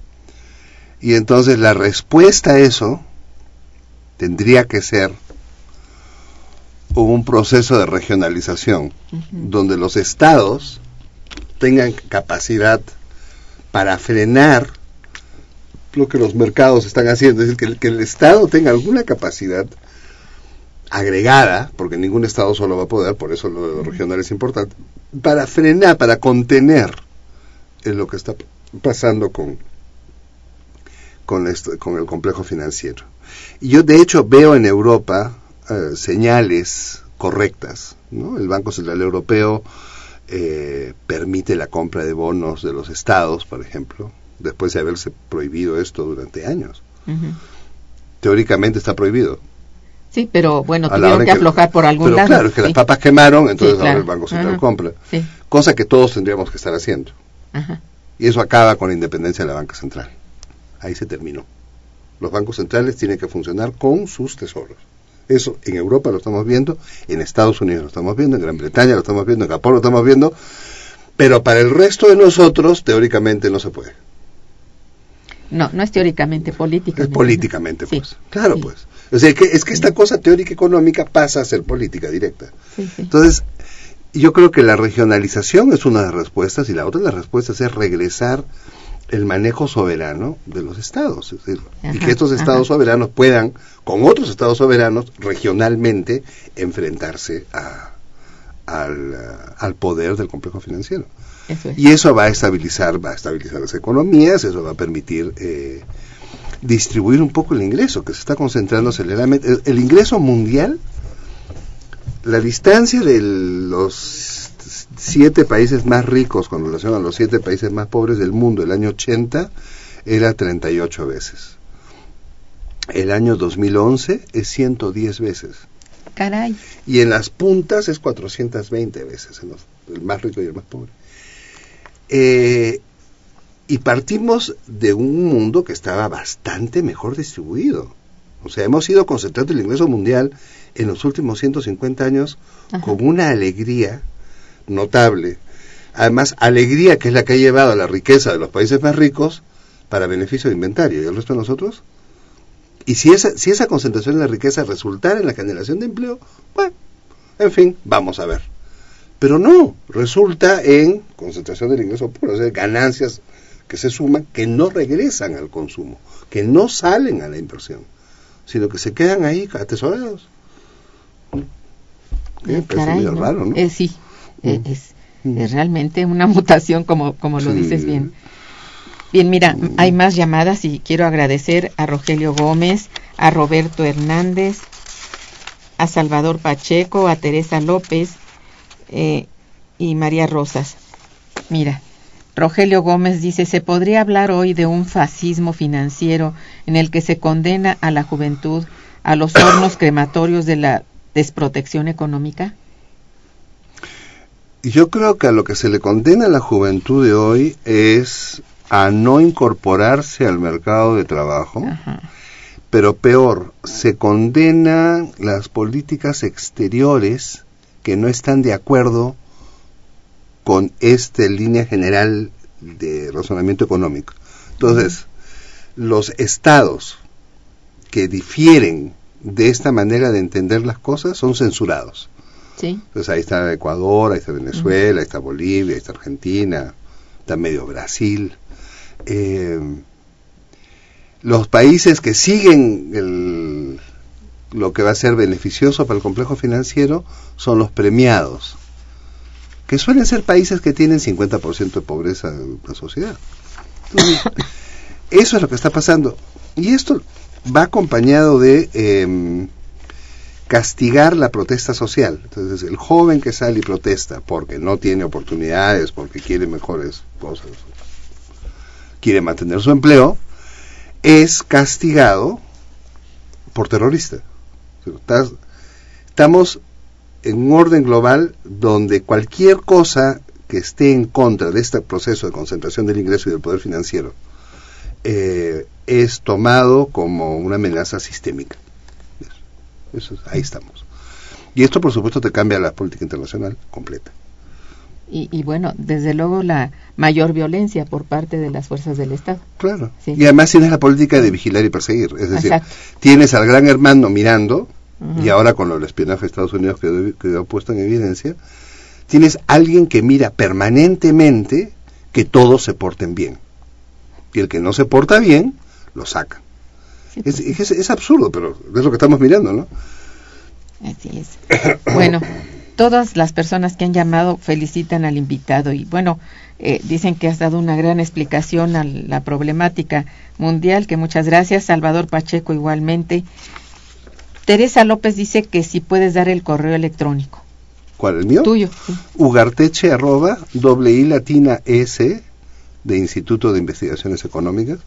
Y entonces la respuesta a eso tendría que ser un proceso de regionalización, donde los estados tengan capacidad para frenar lo que los mercados están haciendo, es decir, que el, que el Estado tenga alguna capacidad agregada, porque ningún Estado solo va a poder, por eso lo regional es importante, para frenar, para contener en lo que está pasando con, con, esto, con el complejo financiero. Y yo de hecho veo en Europa eh, señales correctas. ¿no? El Banco Central Europeo eh, permite la compra de bonos de los estados, por ejemplo, después de haberse prohibido esto durante años. Teóricamente está prohibido. Sí, pero bueno, A tuvieron que que- aflojar por algún Pero lado. claro, es que las papas quemaron, entonces Sí, claro. ahora el Banco Central Ajá. compra. Sí, Cosa que todos tendríamos que estar haciendo. ajá. Y eso acaba con la independencia de la banca central. Ahí se terminó. Los bancos centrales tienen que funcionar con sus tesoros. Eso en Europa lo estamos viendo, en Estados Unidos lo estamos viendo, en Gran Bretaña lo estamos viendo, en Japón lo estamos viendo, pero para el resto de nosotros teóricamente no se puede. No, no es teóricamente, políticamente. Es políticamente, pues. Claro, pues. O sea, que, es que esta cosa teórica económica pasa a ser política directa. sí, sí. Entonces, yo creo que la regionalización es una de las respuestas y la otra de las respuestas es regresar el manejo soberano de los estados. Es decir, y que estos estados ajá. soberanos puedan, con otros estados soberanos, regionalmente enfrentarse a- al, al poder del complejo financiero. Eso es. Y eso va a estabilizar, va a estabilizar las economías, eso va a permitir eh, distribuir un poco el ingreso, que se está concentrando aceleradamente. El, el ingreso mundial, la distancia de los siete países más ricos con relación a los siete países más pobres del mundo el año 80 era 38 veces. El año 2011 es 110 veces. Caray. Y en las puntas es 420 veces, en los- el más rico y el más pobre. Eh, y partimos de un mundo que estaba bastante mejor distribuido. O sea, hemos ido concentrando el ingreso mundial en los últimos 150 años Ajá. con una alegría notable. Además, alegría que es la que ha llevado a la riqueza de los países más ricos para beneficio de inventario. ¿Y el resto de nosotros? Y si esa, si esa concentración de la riqueza resultara en la generación de empleo, bueno, en fin, vamos a ver. Pero no, resulta en concentración del ingreso puro, o sea, ganancias que se suman que no regresan al consumo, que no salen a la inversión, sino que se quedan ahí atesorados. ¿Qué? Eh, caray, ¿no? raro, ¿no? Eh, sí, eh, Mm. es, Mm. es realmente una mutación, como, como lo Sí. dices bien. Bien, mira, hay más llamadas y quiero agradecer a Rogelio Gómez, a Roberto Hernández, a Salvador Pacheco, a Teresa López eh, y María Rosas. Mira, Rogelio Gómez dice, ¿se podría hablar hoy de un fascismo financiero en el que se condena a la juventud a los hornos crematorios de la desprotección económica? Yo creo que a lo que se le condena a la juventud de hoy es a no incorporarse al mercado de trabajo, Ajá. pero peor, se condena las políticas exteriores que no están de acuerdo con esta línea general de razonamiento económico. Entonces, los estados que difieren de esta manera de entender las cosas son censurados. Sí. Entonces ahí está Ecuador, ahí está Venezuela, ahí está Bolivia, ahí está Argentina, está medio Brasil. Eh, los países que siguen el- lo que va a ser beneficioso para el complejo financiero son los premiados, que suelen ser países que tienen 50% de pobreza en la sociedad. Entonces, eso es lo que está pasando. Y esto va acompañado de... em, castigar la protesta social. Entonces, el joven que sale y protesta porque no tiene oportunidades, porque quiere mejores cosas, quiere mantener su empleo, es castigado por terrorista. Estamos en un orden global donde cualquier cosa que esté en contra de este proceso de concentración del ingreso y del poder financiero eh, es tomado como una amenaza sistémica. Eso es- ahí estamos. Y esto, por supuesto, te cambia la política internacional completa. Y, y, bueno, desde luego la mayor violencia por parte de las fuerzas del Estado. Claro. Sí. Y además tienes la política de vigilar y perseguir. Es decir, Exacto. tienes al gran hermano mirando, uh -huh. y ahora con del espionaje de Estados Unidos quedó, quedó puesto en evidencia, tienes alguien que mira permanentemente que todos se porten bien. Y el que no se porta bien, lo saca. Sí, pues, es, es, es, absurdo, pero es lo que estamos mirando, ¿no? Así es. bueno, todas las personas que han llamado felicitan al invitado y bueno, eh, dicen que has dado una gran explicación a la problemática mundial, que muchas gracias. Salvador Pacheco igualmente. Teresa López dice que si puedes dar el correo electrónico. ¿Cuál, el mío? Tuyo. Ugarteche arroba doble I latina S de Instituto de Investigaciones Económicas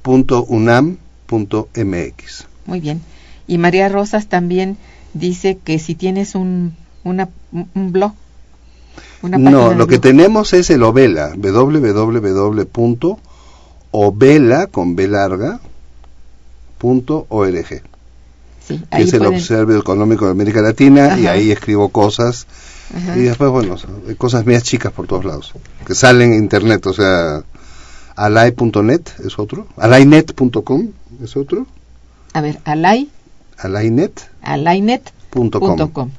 punto unam punto mx. Muy bien. Y María Rosas también dice que si tienes un una, un blog. Una no, lo que tenemos es el Ovela, www.ovela con B larga punto org. Sí, que es el. Observatorio Económico de América Latina Ajá. y ahí escribo cosas Ajá. y después bueno cosas mías chicas por todos lados que salen en internet o sea alay.net es otro alaynet.com es otro a ver alay alaynet alaynet.com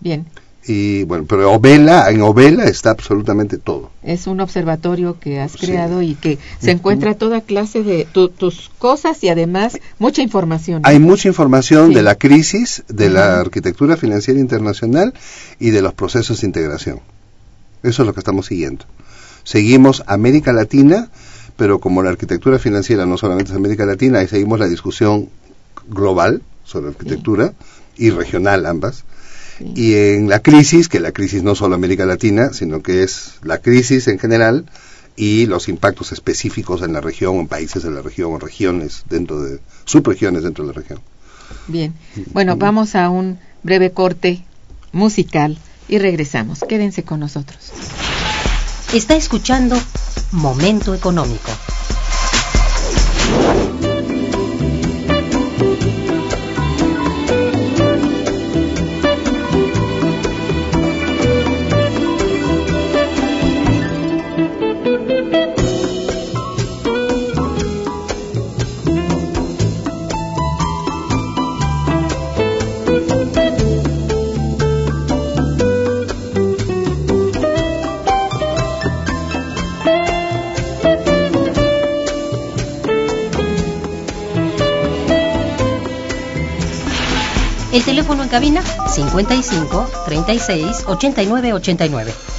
Bien. Y bueno, pero Ovela, en Ovela está absolutamente todo. Es un observatorio que has creado y que se encuentra toda clase de tu, tus cosas y además mucha información. ¿no? Hay mucha información sí. de la crisis, de uh -huh. la arquitectura financiera internacional y de los procesos de integración. Eso es lo que estamos siguiendo. Seguimos América Latina, pero como la arquitectura financiera no solamente es América Latina, ahí seguimos la discusión global sobre arquitectura sí. y regional ambas Sí. Y en la crisis, que la crisis no solo América Latina, sino que es la crisis en general y los impactos específicos en la región, en países de la región, en regiones dentro de subregiones dentro de la región. Bien, bueno, vamos a un breve corte musical y regresamos. Quédense con nosotros. Está escuchando Momento Económico. Cabina 55 36 89 89.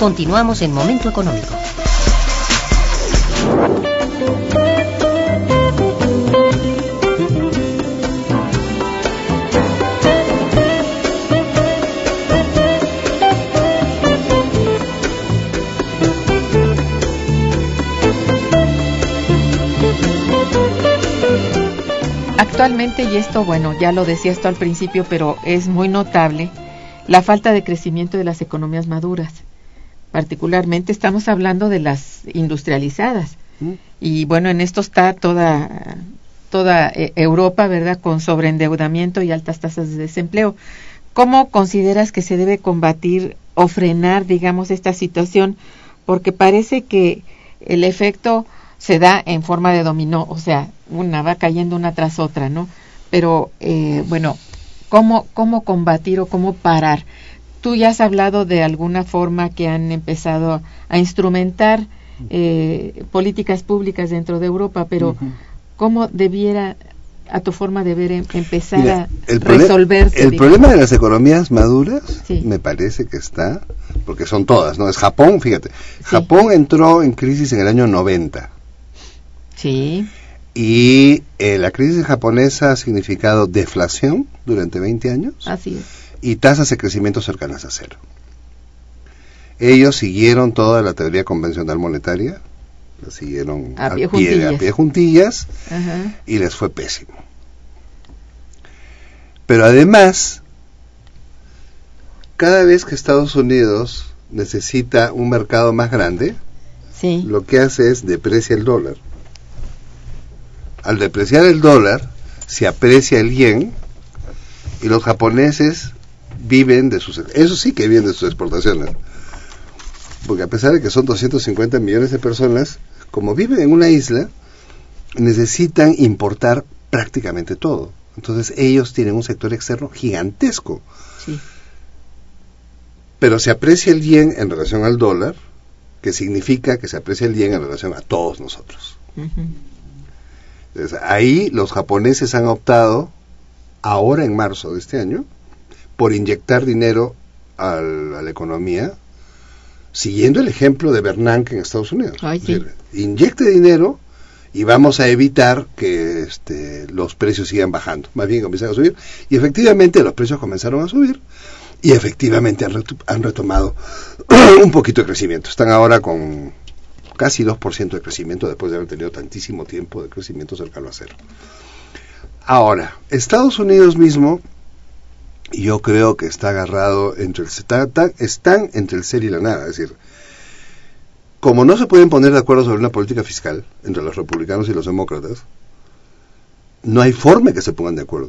Continuamos en Momento Económico. Actualmente, y esto, bueno, ya lo decía esto al principio, pero es muy notable, la falta de crecimiento de las economías maduras particularmente estamos hablando de las industrializadas. Mm. Y bueno, en esto está toda, toda eh, Europa, ¿verdad?, con sobreendeudamiento y altas tasas de desempleo. ¿Cómo consideras que se debe combatir o frenar, digamos, esta situación? Porque parece que el efecto se da en forma de dominó, o sea, una va cayendo una tras otra, ¿no? Pero, eh, bueno, ¿cómo, ¿cómo combatir o cómo parar? Tú ya has hablado de alguna forma que han empezado a instrumentar eh, políticas públicas dentro de Europa, pero uh -huh. ¿cómo debiera, a tu forma de ver, em empezar Mira, a resolverse? El problema de las economías maduras sí. me parece que está, porque son todas, ¿no? Es Japón, fíjate. Sí. Japón entró en crisis en el año 90. Sí. Y eh, la crisis japonesa ha significado deflación durante 20 años. Así es y tasas de crecimiento cercanas a cero. Ellos siguieron toda la teoría convencional monetaria, la siguieron A al pie a juntillas. pie juntillas Ajá. y les fue pésimo. Pero además, cada vez que Estados Unidos necesita un mercado más grande, Sí. lo que hace es deprecia el dólar. Al depreciar el dólar, se aprecia el yen y los japoneses viven de sus... Eso sí que viven de sus exportaciones. Porque a pesar de que son 250 millones de personas, como viven en una isla, necesitan importar prácticamente todo. Entonces ellos tienen un sector externo gigantesco. Sí. Pero se aprecia el yen en relación al dólar, que significa que se aprecia el yen en relación a todos nosotros. Entonces, ahí los japoneses han optado, ahora en marzo de este año, por inyectar dinero al- a la economía, siguiendo el ejemplo de Bernanke en Estados Unidos. Ay, Es sí. decir, inyecte dinero y vamos a evitar que este, los precios sigan bajando. Más bien comienzan a subir. Y efectivamente los precios comenzaron a subir y efectivamente han, han retomado un poquito de crecimiento. Están ahora con casi 2% de crecimiento después de haber tenido tantísimo tiempo de crecimiento cercano a cero. Ahora, Estados Unidos mismo, yo creo que está agarrado entre el está- está- están entre el ser y la nada, es decir, como no se pueden poner de acuerdo sobre una política fiscal entre los republicanos y los demócratas, no hay forma que se pongan de acuerdo.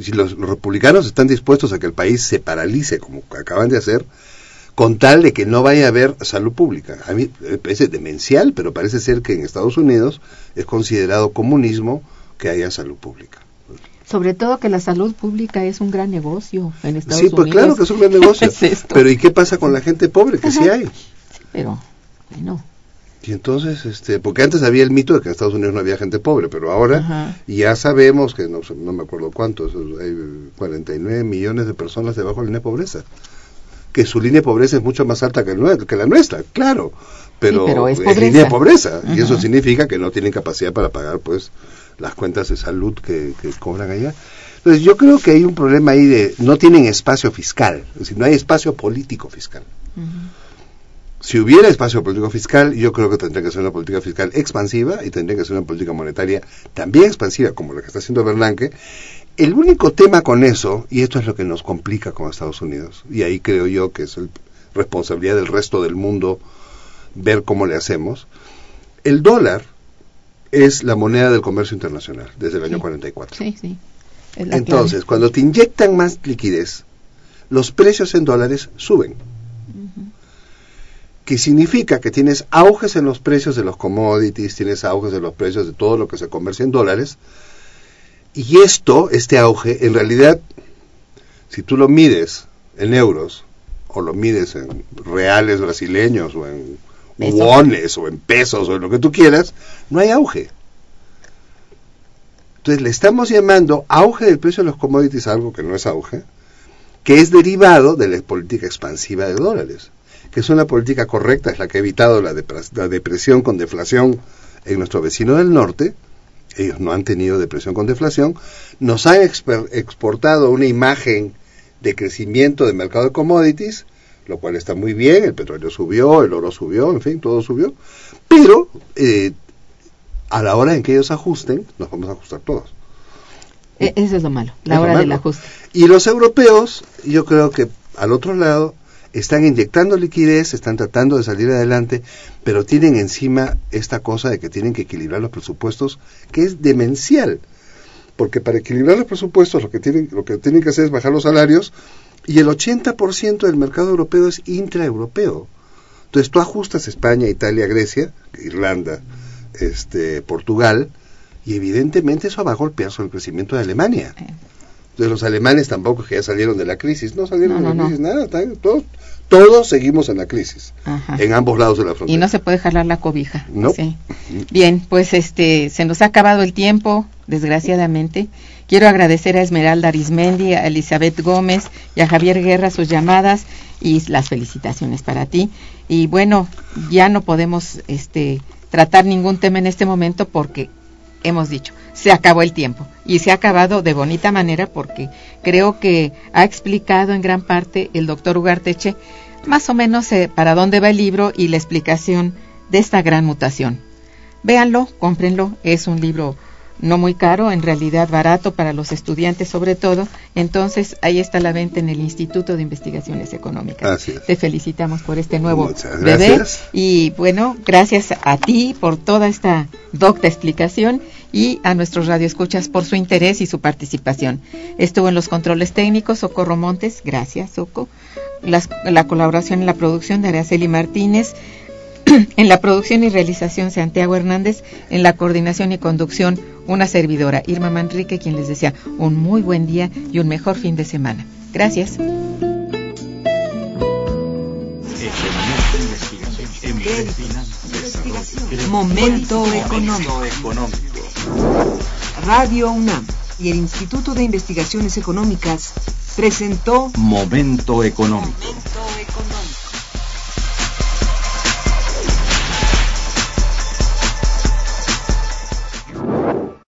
Si los, los republicanos están dispuestos a que el país se paralice, como acaban de hacer, con tal de que no vaya a haber salud pública. A mí me parece demencial, pero parece ser que en Estados Unidos es considerado comunismo que haya salud pública. Sobre todo que la salud pública es un gran negocio en Estados sí, Unidos. pues claro que es un gran negocio. Es pero ¿y qué pasa con la gente pobre? Que sí hay. Sí, pero, bueno, Y entonces, este, porque antes había el mito de que en Estados Unidos no había gente pobre, pero ahora Ajá. ya sabemos que no, no me acuerdo cuántos, hay 49 millones de personas debajo de la línea de pobreza. Que su línea de pobreza es mucho más alta que, el nue- que la nuestra, claro, pero, Sí, pero es es línea de pobreza. y eso significa que no tienen capacidad para pagar pues las cuentas de salud que, que cobran allá. Entonces yo creo que hay un problema ahí de no tienen espacio fiscal, es decir, no hay espacio político fiscal. Si hubiera espacio político fiscal, yo creo que tendría que ser una política fiscal expansiva y tendría que ser una política monetaria también expansiva, como la que está haciendo Bernanke. El único tema con eso, y esto es lo que nos complica con Estados Unidos, y ahí creo yo que es el- responsabilidad del resto del mundo ver cómo le hacemos, el dólar es la moneda del comercio internacional desde el año Sí. 44. sí, Entonces, clave. cuando te inyectan más liquidez, los precios en dólares suben. Que significa que tienes auges en los precios de los commodities, tienes auges en los precios de todo lo que se comercia en dólares. Y esto, este auge, en realidad, si tú lo mides en euros, o lo mides en reales brasileños, o en. Wones, o en pesos, o en lo que tú quieras, no hay auge. Entonces le estamos llamando auge del precio de los commodities algo que no es auge, que es derivado de la política expansiva de dólares, que es una política correcta, es la que ha evitado la, la depresión con deflación en nuestro vecino del norte, ellos no han tenido depresión con deflación, nos han exportado una imagen de crecimiento del mercado de commodities, lo cual está muy bien, el petróleo subió, el oro subió, en fin, todo subió, pero eh, a la hora en que ellos ajusten, nos vamos a ajustar todos. E- Eso es lo malo, la Es hora del ajuste. Y los europeos, yo creo que al otro lado, están inyectando liquidez, están tratando de salir adelante, pero tienen encima esta cosa de que tienen que equilibrar los presupuestos, que es demencial. Porque para equilibrar los presupuestos lo que tienen, lo que tienen que hacer es bajar los salarios y el 80% del mercado europeo es intraeuropeo. Entonces tú ajustas España, Italia, Grecia, Irlanda, este, Portugal, y evidentemente eso va a golpear sobre el crecimiento de Alemania. Entonces los alemanes tampoco que ya salieron de la crisis, no salieron No, de la no. crisis, nada, todos, todos seguimos en la crisis, Ajá. en ambos lados de la Y frontera. no se puede jalar la cobija. No. Sí. Bien, pues este se nos ha acabado el tiempo, desgraciadamente. Quiero agradecer a Esmeralda Arismendi, a Elizabeth Gómez y a Javier Guerra sus llamadas y las felicitaciones para ti. Y bueno, ya no podemos este tratar ningún tema en este momento porque hemos dicho, se acabó el tiempo y se ha acabado de bonita manera porque creo que ha explicado en gran parte el doctor Ugarteche más o menos eh, para dónde va el libro y la explicación de esta gran mutación. Véanlo, cómprenlo, es un libro no muy caro, en realidad barato para los estudiantes sobre todo. Entonces, ahí está la venta en el Instituto de Investigaciones Económicas. Te felicitamos por este nuevo bebé y bueno, gracias a ti por toda esta docta explicación y a nuestros radioescuchas por su interés y su participación. Estuvo en los controles técnicos Socorro Montes, gracias Soco. la colaboración en la producción de Araceli Martínez, en la producción y realización Santiago Hernández, en la coordinación y conducción una servidora, Irma Manrique, quien les desea un muy buen día y un mejor fin de semana. Gracias. Momento económico. Radio UNAM y el Instituto de Investigaciones Económicas presentó Momento económico.